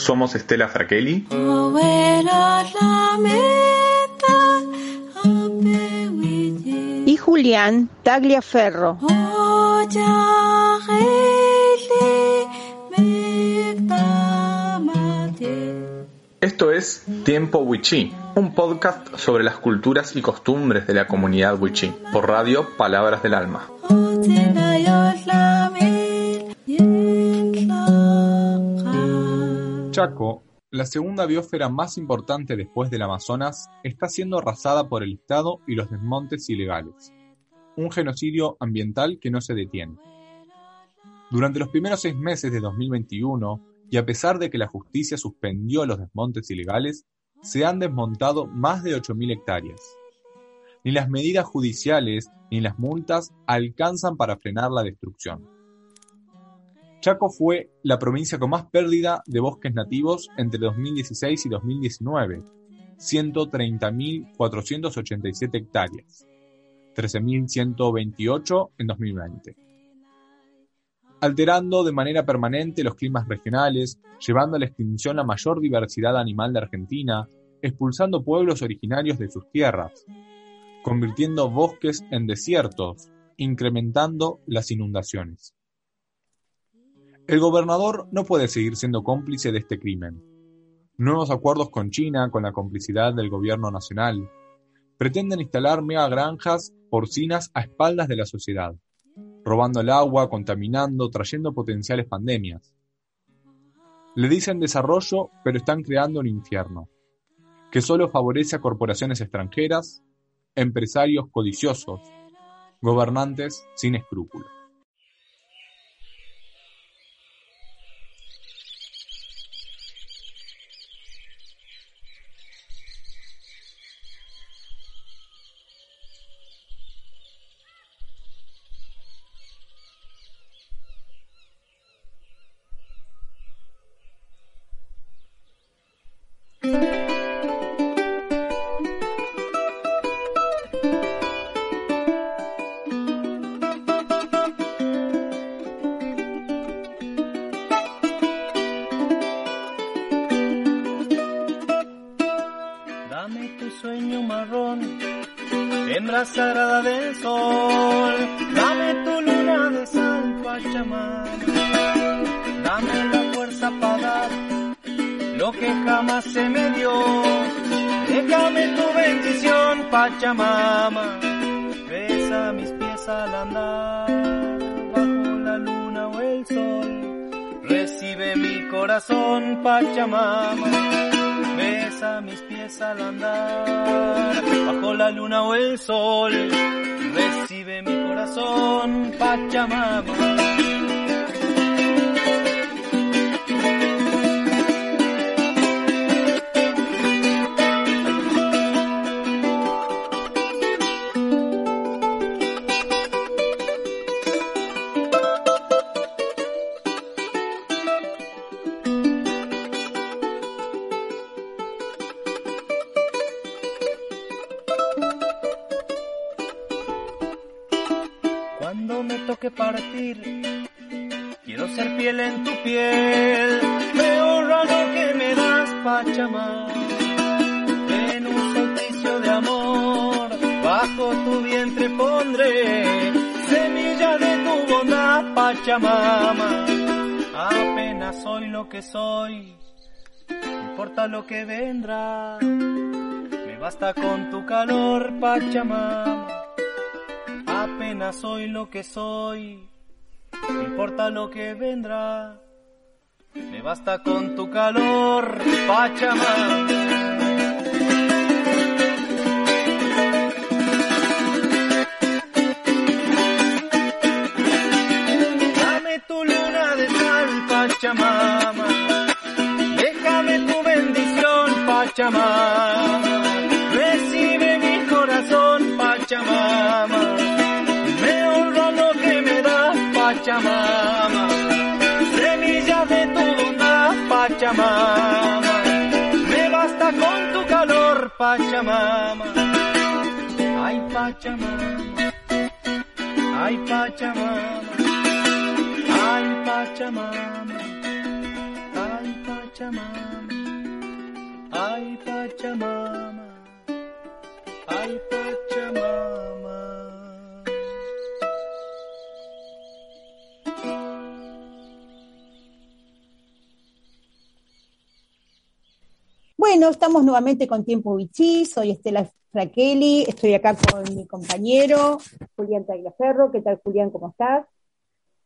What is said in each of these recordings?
somos Estela Fraquelli y Julián Tagliaferro. Esto es Tiempo Wichí, un podcast sobre las culturas y costumbres de la comunidad Wichí, por radio Palabras del Alma. Chaco, la segunda biosfera más importante después del Amazonas, está siendo arrasada por el Estado y los desmontes ilegales. Un genocidio ambiental que no se detiene. Durante los primeros seis meses de 2021, y a pesar de que la justicia suspendió los desmontes ilegales, se han desmontado más de 8.000 hectáreas. Ni las medidas judiciales ni las multas alcanzan para frenar la destrucción. Chaco fue la provincia con más pérdida de bosques nativos entre 2016 y 2019, 130.487 hectáreas, 13.128 en 2020. Alterando de manera permanente los climas regionales, llevando a la extinción la mayor diversidad animal de Argentina, expulsando pueblos originarios de sus tierras, convirtiendo bosques en desiertos, incrementando las inundaciones. El gobernador no puede seguir siendo cómplice de este crimen. Nuevos acuerdos con China, con la complicidad del gobierno nacional, pretenden instalar mega granjas porcinas a espaldas de la sociedad, robando el agua, contaminando, trayendo potenciales pandemias. Le dicen desarrollo, pero están creando un infierno, que solo favorece a corporaciones extranjeras, empresarios codiciosos, gobernantes sin escrúpulos. Sagrada del sol, dame tu luna de sal, Pachamama, dame la fuerza para dar lo que jamás se me dio, déjame tu bendición, Pachamama, besa mis pies al andar, bajo la luna o el sol, recibe mi corazón, Pachamama. Besa mis pies al andar, bajo la luna o el sol, recibe mi corazón, Pachamama. Soy, no importa lo que vendrá. Me basta con tu calor, Pachamama apenas soy lo que soy, no importa lo que vendrá, me basta con tu calor, Pachamama. Pachamama, déjame tu bendición, Pachamama, recibe mi corazón, Pachamama. Pachamama, semilla de tu bondad, Pachamama, me basta con tu calor, Pachamama, ay Pachamama, ay Pachamama, ay Pachamama, Pachamama. Ay Pachamama, ay Pachamama. Bueno, estamos nuevamente con Tiempo Vichy, soy Estela Fraqueli, estoy acá con mi compañero Julián Tagliaferro. ¿Qué tal, Julián? ¿Cómo estás?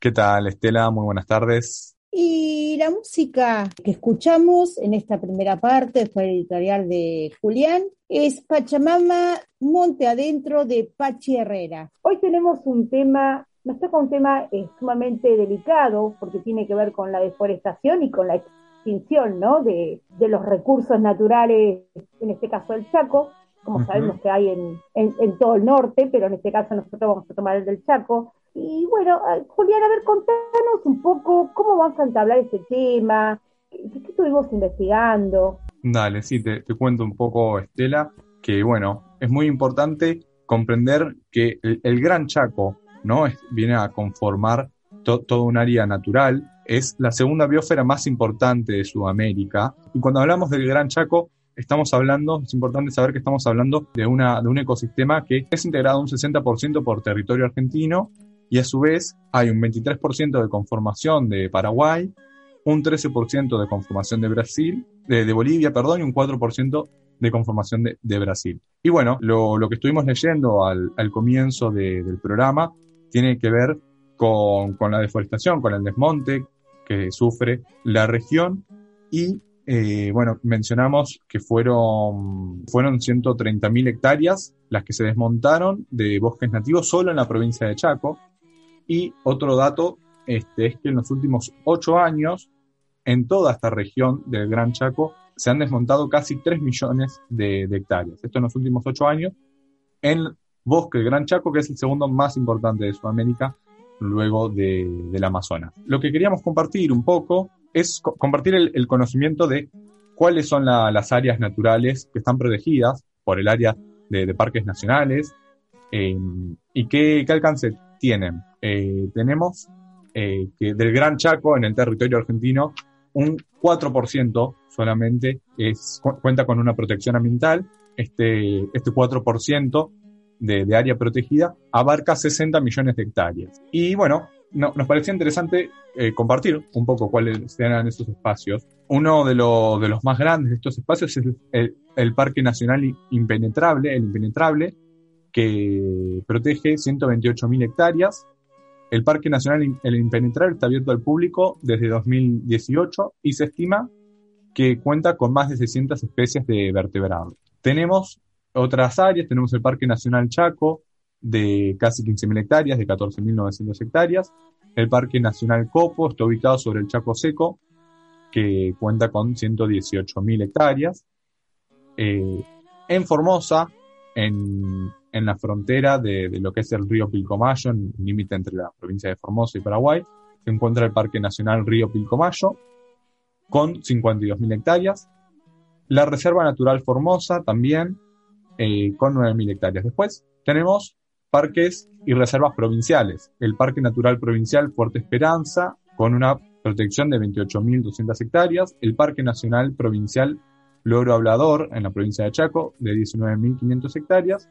¿Qué tal, Estela? Muy buenas tardes. Y la música que escuchamos en esta primera parte, después del editorial de Julián, es Pachamama Monte Adentro de Pachi Herrera. Hoy tenemos un tema, nos toca un tema eh, sumamente delicado porque tiene que ver con la deforestación y con la extinción ¿no? de, de los recursos naturales, en este caso el Chaco, como sabemos que hay en, en- en todo el norte, pero en este caso nosotros vamos a tomar el del Chaco. Y bueno, Julián, a ver, contanos un poco cómo vamos a entablar este tema, qué, qué estuvimos investigando. Dale, sí, te, cuento un poco, Estela, que bueno, es muy importante comprender que el, Gran Chaco, ¿no? Viene a conformar to- todo un área natural, es la segunda biosfera más importante de Sudamérica. Y cuando hablamos del Gran Chaco, estamos hablando, es importante saber que estamos hablando de, una, de un ecosistema que es integrado un 60% por territorio argentino y a su vez hay un 23% de conformación de Paraguay, un 13% de conformación de Brasil, de, Bolivia, perdón, y un 4% de conformación de, Brasil. Y bueno, lo, lo que estuvimos leyendo al, al comienzo de- del programa tiene que ver con, con la deforestación, con el desmonte que sufre la región y eh, bueno, mencionamos que fueron, fueron 130.000 hectáreas las que se desmontaron de bosques nativos solo en la provincia de Chaco. Y otro dato este, es que en los últimos ocho años, en toda esta región del Gran Chaco, se han desmontado casi 3 millones de, hectáreas. Esto en los últimos ocho años, en bosque del Gran Chaco, que es el segundo más importante de Sudamérica, luego de, del Amazonas. Lo que queríamos compartir un poco es co- compartir el, conocimiento de cuáles son la- las áreas naturales que están protegidas por el área de, de parques nacionales eh, y qué, qué alcance tienen. Eh, tenemos eh, que del Gran Chaco en el territorio argentino un 4% solamente es, cu- cuenta con una protección ambiental. Este, este 4% de, de área protegida abarca 60 millones de hectáreas. Y bueno, no- nos parecía interesante eh, compartir un poco cuáles eran esos espacios. Uno de, lo- de los más grandes de estos espacios es el- el Parque Nacional Impenetrable, el Impenetrable, que protege 128.000 hectáreas. El Parque Nacional El Impenetrable está abierto al público desde 2018 y se estima que cuenta con más de 600 especies de vertebrados. Tenemos otras áreas, tenemos el Parque Nacional Chaco, de casi 15.000 hectáreas, de 14.900 hectáreas. El Parque Nacional Copo está ubicado sobre el Chaco Seco, que cuenta con 118.000 hectáreas. Eh, en Formosa, en, en la frontera de, lo que es el río Pilcomayo, en límite entre la provincia de Formosa y Paraguay, se encuentra el Parque Nacional Río Pilcomayo, con 52.000 hectáreas. La Reserva Natural Formosa también, eh, con 9.000 hectáreas. Después tenemos parques y reservas provinciales. El Parque Natural Provincial Fuerte Esperanza, con una protección de 28.200 hectáreas. El Parque Nacional Provincial Loro Hablador, en la provincia de Chaco, de 19.500 hectáreas.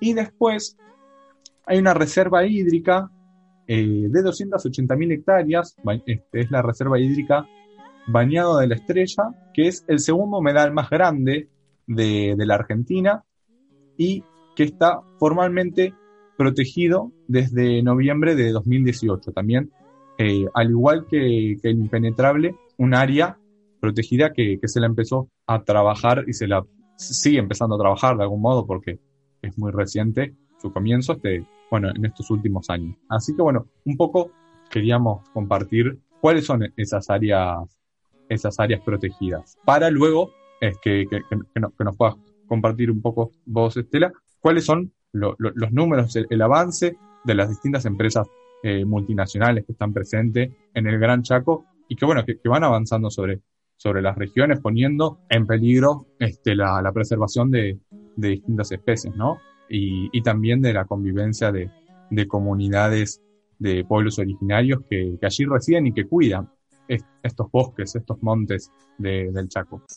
Y después hay una reserva hídrica eh, de 280.000 hectáreas. Este es la reserva hídrica Bañado de la Estrella, que es el segundo humedal más grande de, la Argentina y que está formalmente protegido desde noviembre de 2018. También, eh, al igual que, que el impenetrable, un área protegida que, que se la empezó a trabajar y se la sigue empezando a trabajar de algún modo porque es muy reciente su comienzo, este, bueno, en estos últimos años. Así que bueno, un poco queríamos compartir cuáles son esas áreas, esas áreas protegidas, para luego es que, que, que, nos, que nos puedas compartir un poco vos, Estela, cuáles son lo, lo, los números, el, avance de las distintas empresas eh, multinacionales que están presentes en el Gran Chaco y que, bueno, que van avanzando sobre, sobre las regiones, poniendo en peligro este, la, la preservación de, de, distintas especies, ¿no? Y, y también de la convivencia de, de, comunidades de pueblos originarios que, que allí residen y que cuidan estos bosques, estos montes del Chaco.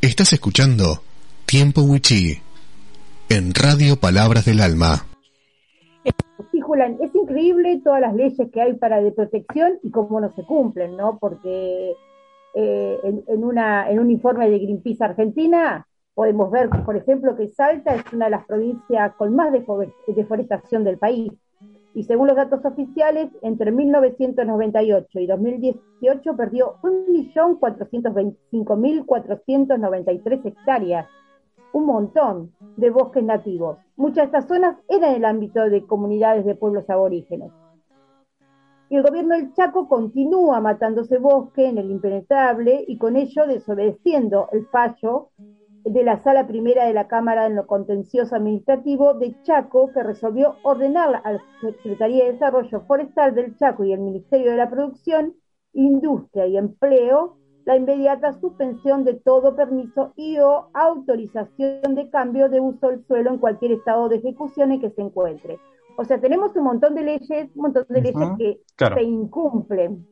Estás escuchando Tiempo Wichí en Radio Palabras del Alma. Sí, Julián, es increíble todas las leyes que hay para de protección y cómo no se cumplen, ¿no? Porque eh, en, una, en un informe de Greenpeace Argentina podemos ver, por ejemplo, que Salta es una de las provincias con más deforestación del país y según los datos oficiales, entre 1998 y 2018 perdió 1.425.493 hectáreas, un montón de bosques nativos. Muchas de estas zonas eran el ámbito de comunidades de pueblos aborígenes. Y el gobierno del Chaco continúa matándose bosque en el impenetrable y con ello desobedeciendo el fallo de la Sala Primera de la Cámara en lo Contencioso Administrativo de Chaco, que resolvió ordenar a la Secretaría de Desarrollo Forestal del Chaco y el Ministerio de la Producción, Industria y Empleo la inmediata suspensión de todo permiso y o autorización de cambio de uso del suelo en cualquier estado de ejecución en que se encuentre. O sea, tenemos un montón de leyes, un montón de leyes que se incumplen.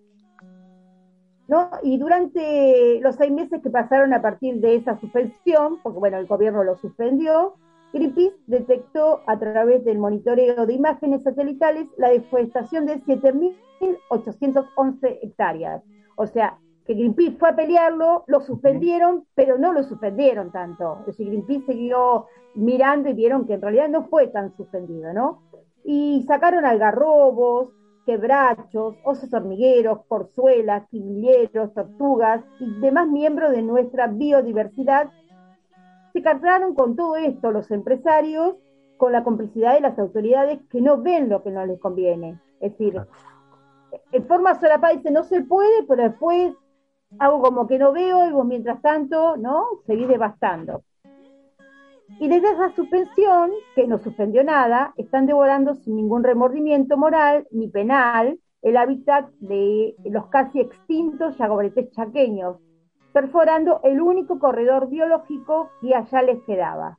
Y durante los seis meses que pasaron a partir de esa suspensión, porque bueno, el gobierno lo suspendió, Greenpeace detectó a través del monitoreo de imágenes satelitales la deforestación de 7.811 hectáreas. O sea, que Greenpeace fue a pelearlo, lo suspendieron, pero no lo suspendieron tanto. Es decir, Greenpeace siguió mirando y vieron que en realidad no fue tan suspendido, ¿no? Y sacaron algarrobos, quebrachos, osos hormigueros, porzuelas, quimilleros, tortugas y demás miembros de nuestra biodiversidad, se cargaron con todo esto los empresarios con la complicidad de las autoridades que no ven lo que no les conviene. Es decir, en forma solapada dice no se puede, pero después hago como que no veo y vos mientras tanto, ¿no? Seguís devastando. Y desde esa suspensión, que no suspendió nada, están devorando sin ningún remordimiento moral ni penal el hábitat de los casi extintos yagobretes chaqueños, perforando el único corredor biológico que allá les quedaba.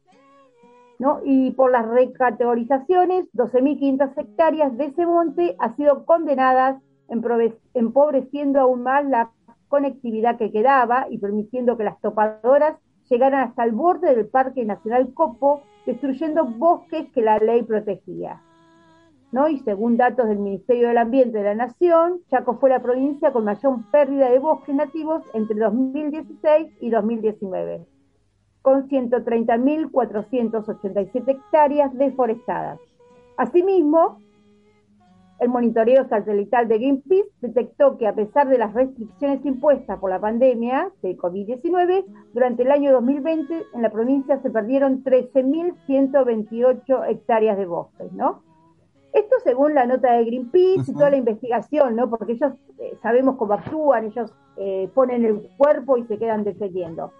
¿no? Y por las recategorizaciones, 12.500 hectáreas de ese monte han sido condenadas, empobreciendo aún más la conectividad que quedaba y permitiendo que las topadoras llegaron hasta el borde del Parque Nacional Copo, destruyendo bosques que la ley protegía. ¿No? Y según datos del Ministerio del Ambiente de la Nación, Chaco fue la provincia con mayor pérdida de bosques nativos entre 2016 y 2019, con 130.487 hectáreas deforestadas. Asimismo, el monitoreo satelital de Greenpeace detectó que a pesar de las restricciones impuestas por la pandemia de COVID-19, durante el año 2020 en la provincia se perdieron 13.128 hectáreas de bosques, ¿no? Esto según la nota de Greenpeace y toda la investigación, ¿no? Porque ellos eh, sabemos cómo actúan, ellos eh, ponen el cuerpo y se quedan defendiendo.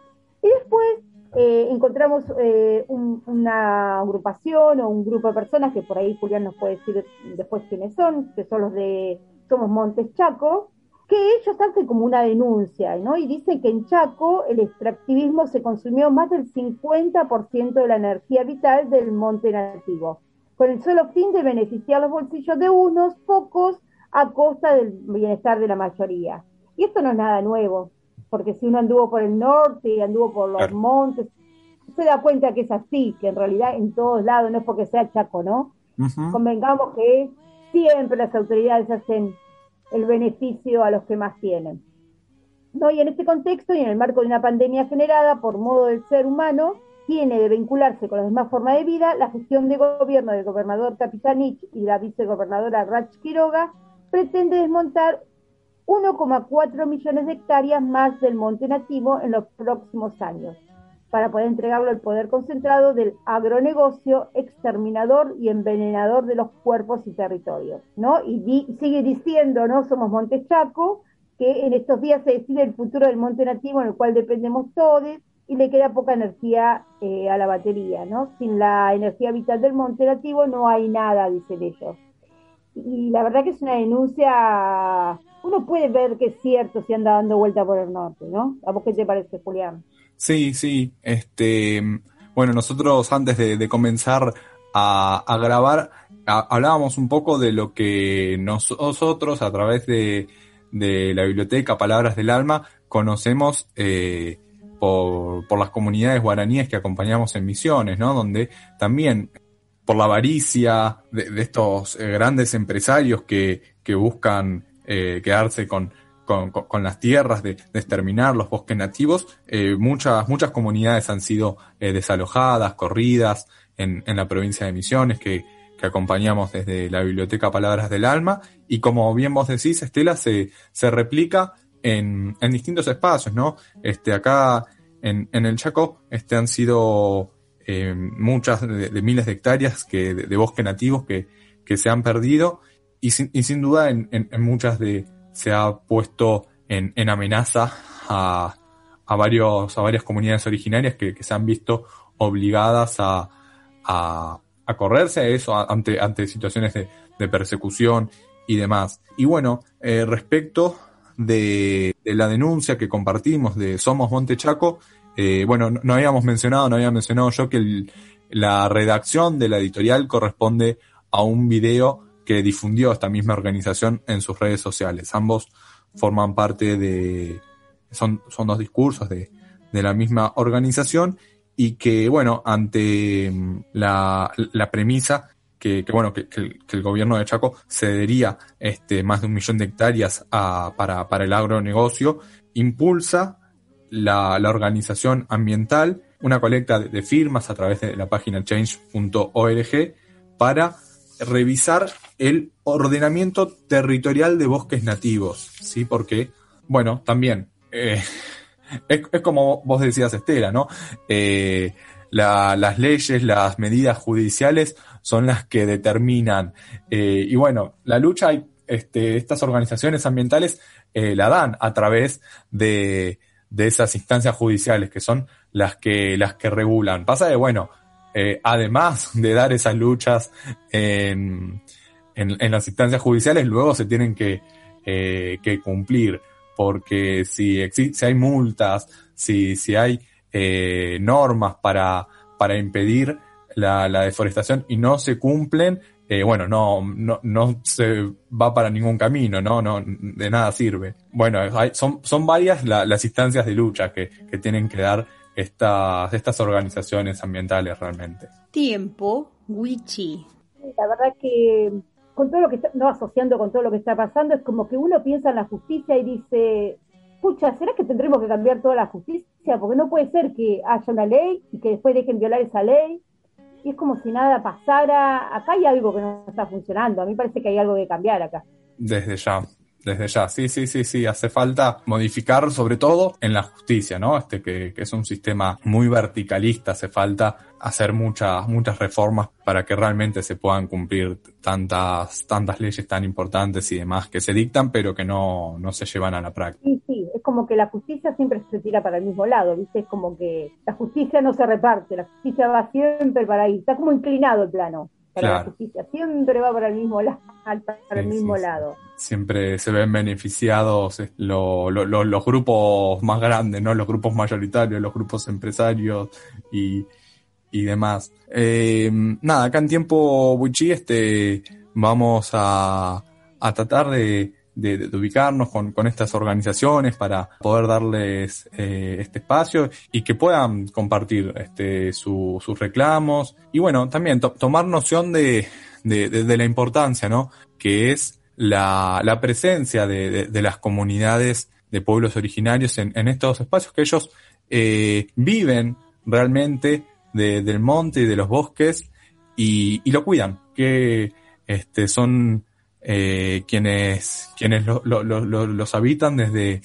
Y después eh, encontramos eh, una agrupación o un grupo de personas que por ahí Julián nos puede decir después quiénes son, que son los de Somos Montes Chaco, que ellos hacen como una denuncia, ¿no? Y dicen que en Chaco el extractivismo se consumió más del 50% de la energía vital del monte nativo, con el solo fin de beneficiar los bolsillos de unos pocos a costa del bienestar de la mayoría. Y esto no es nada nuevo porque si uno anduvo por el norte y anduvo por los montes, se da cuenta que es así, que en realidad en todos lados, no es porque sea Chaco, ¿no? Convengamos que siempre las autoridades hacen el beneficio a los que más tienen. ¿No? Y en este contexto y en el marco de una pandemia generada por modo del ser humano, tiene de vincularse con la demás formas de vida la gestión de gobierno del gobernador Capitanich y la vicegobernadora Rach Quiroga pretende desmontar 1,4 millones de hectáreas más del monte nativo en los próximos años, para poder entregarlo al poder concentrado del agronegocio exterminador y envenenador de los cuerpos y territorios, ¿no? Y sigue diciendo, ¿no? Somos Monte Chaco, que en estos días se decide el futuro del monte nativo en el cual dependemos todos, y le queda poca energía eh, a la batería, ¿no? Sin la energía vital del monte nativo no hay nada, dicen ellos. Y la verdad que es una denuncia, uno puede ver que es cierto si anda dando vuelta por el norte, ¿no? ¿A vos qué te parece, Julián? Sí, sí, este, bueno, nosotros antes de, comenzar a, grabar hablábamos un poco de lo que nosotros a través de, la biblioteca Palabras del Alma conocemos eh, por, las comunidades guaraníes que acompañamos en misiones, ¿no? Donde también por la avaricia de, estos eh, grandes empresarios que, buscan eh, quedarse con, con, las tierras, de, exterminar los bosques nativos, eh, muchas, muchas comunidades han sido desalojadas, corridas en, en, la provincia de Misiones, que, que, acompañamos desde la Biblioteca Palabras del Alma, y como bien vos decís, Estela, se, se replica en, en distintos espacios, ¿no? Este, acá en, en el Chaco este, han sido eh, muchas de, miles de hectáreas que, de, bosque nativos que, que, se han perdido y sin, y sin duda en, muchas de se ha puesto en, en amenaza a, a, varios, a varias comunidades originarias que, se han visto obligadas a, a, correrse a eso ante, ante situaciones de, de persecución y demás. Y bueno, eh, respecto de, la denuncia que compartimos de Somos Monte Chaco, eh, bueno, no, habíamos mencionado, no había mencionado yo que la redacción de la editorial corresponde a un video que difundió esta misma organización en sus redes sociales. Ambos forman parte de, son, son dos discursos de, de la misma organización y que, bueno, ante mm, la, la premisa que, bueno, que, el, gobierno de Chaco cedería este, más de un millón de hectáreas para, para el agronegocio, impulsa la, la organización ambiental una colecta de, firmas a través de la página change.org para revisar el ordenamiento territorial de bosques nativos, ¿sí? Porque, bueno, también, eh, es, como vos decías, Estela, ¿no? Eh, las leyes, las medidas judiciales son las que determinan. Eh, y bueno, la lucha, este, estas organizaciones ambientales la dan a través de, de, esas instancias judiciales que son las que, las que regulan. Pasa de, bueno, además de dar esas luchas en, en, en, las instancias judiciales, luego se tienen que, que cumplir. Porque si, si hay multas, si, si hay eh, normas para, para impedir la, la, deforestación y no se cumplen, eh, bueno, no, no, no se va para ningún camino, no, no, de nada sirve. Bueno, hay, son, son varias las instancias de lucha que, que tienen que dar estas, estas organizaciones ambientales realmente. Tiempo, Wichi. La verdad que con todo lo que está, no asociando con todo lo que está pasando, es como que uno piensa en la justicia y dice, pucha, ¿será que tendremos que cambiar toda la justicia? Porque no puede ser que haya una ley y que después dejen violar esa ley. Y es como si nada pasara. Acá hay algo que no está funcionando. A mí parece que hay algo que cambiar acá. Desde ya desde ya. Sí, sí, sí, sí. Hace falta modificar, sobre todo en la justicia, ¿no? Este que, que, es un sistema muy verticalista. Hace falta hacer muchas, muchas reformas para que realmente se puedan cumplir tantas, tantas leyes tan importantes y demás que se dictan, pero que no, no se llevan a la práctica. Sí, sí. Es como que la justicia siempre se tira para el mismo lado, ¿viste? Es como que la justicia no se reparte, la justicia va siempre para ahí. Está como inclinado el plano para la justicia. Siempre va para el mismo, lado para el mismo lado. Siempre se ven beneficiados eh, los grupos más grandes, ¿no? Los grupos mayoritarios, los grupos empresarios y, y demás. Eh, nada, acá en tiempo Wichi, este, vamos a, a tratar de, de, ubicarnos con, con, estas organizaciones para poder darles eh, este espacio y que puedan compartir este, sus reclamos y bueno, también tomar noción de, de, de, la importancia, ¿no? Que es la, la presencia de, las comunidades de pueblos originarios en, en estos espacios que ellos eh, viven realmente del monte y de los bosques y, y lo cuidan, que este, son eh, quienes, quienes lo, lo, lo, los habitan desde,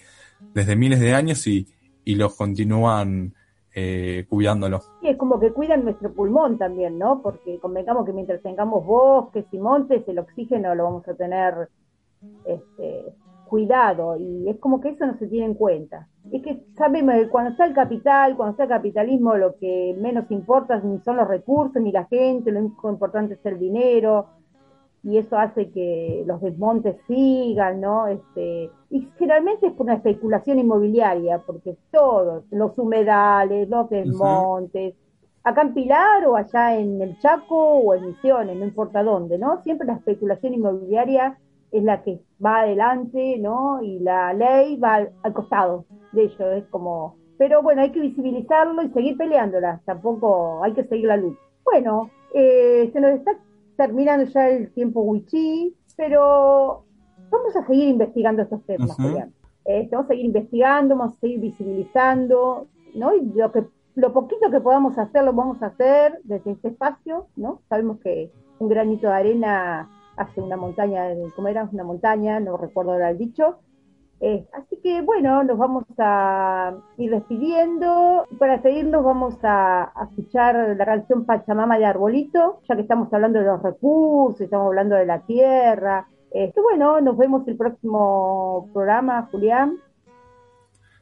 desde miles de años y, y los continúan eh, cuidándolo. Sí, es como que cuidan nuestro pulmón también, ¿no? Porque convengamos que mientras tengamos bosques y montes, el oxígeno lo vamos a tener este, cuidado y es como que eso no se tiene en cuenta. Es que sabemos que cuando está el capital, cuando está el capitalismo, lo que menos importa ni son los recursos ni la gente, lo único importante es el dinero y eso hace que los desmontes sigan, ¿no? Este, y generalmente es por una especulación inmobiliaria, porque todos, los humedales, los desmontes, acá en Pilar o allá en el Chaco o en Misiones, no importa dónde, ¿no? Siempre la especulación inmobiliaria es la que va adelante, ¿no? Y la ley va al, costado de ello, es como... Pero bueno, hay que visibilizarlo y seguir peleándola, tampoco hay que seguir la luz. Bueno, eh, se nos está terminando ya el tiempo wichí, pero vamos a seguir investigando estos temas, eh, vamos a seguir investigando, vamos a seguir visibilizando, ¿no? Y lo que lo poquito que podamos hacer lo vamos a hacer desde este espacio, ¿no? Sabemos que un granito de arena hace una montaña, ¿cómo era? Una montaña, no recuerdo ahora el dicho. Eh, así que bueno, nos vamos a ir despidiendo. Para seguirnos vamos a, escuchar la canción Pachamama de Arbolito, ya que estamos hablando de los recursos, estamos hablando de la tierra. Este, bueno, nos vemos el próximo programa, Julián.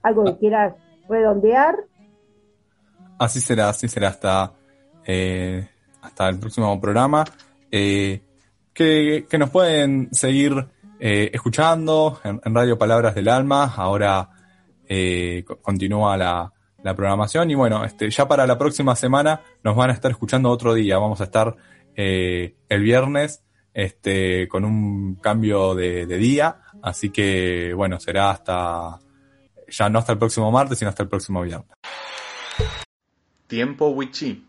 ¿Algo que ah. quieras redondear? Así será, así será hasta, eh, hasta el próximo programa. Eh, que, nos pueden seguir eh, escuchando en, Radio Palabras del Alma. Ahora continúa la, la, programación. Y bueno, este, ya para la próxima semana nos van a estar escuchando otro día. Vamos a estar el viernes este, con un cambio de, día. Así que bueno, será hasta, ya no hasta el próximo martes, sino hasta el próximo viernes. Tiempo Wichí.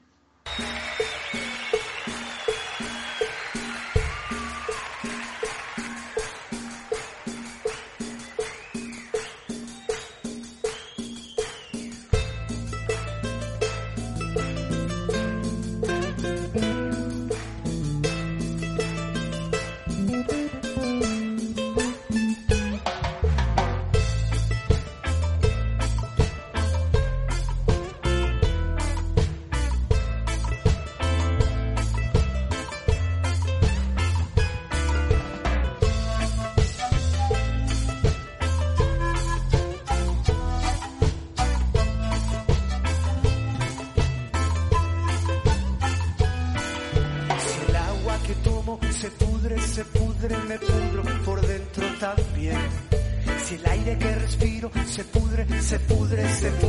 respiro, se pudre, se pudre, se pudre.